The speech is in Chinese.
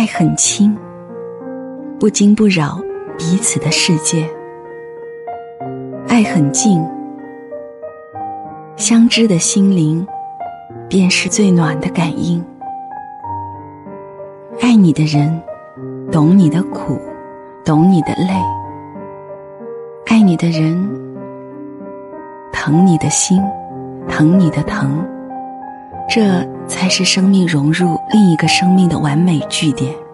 爱很轻，不惊不扰彼此的世界；爱很静，相知的心灵便是最暖的感应。爱你的人，懂你的苦，懂你的累；爱你的人，疼你的心，疼你的疼。这才是生命融入另一个生命的完美句点。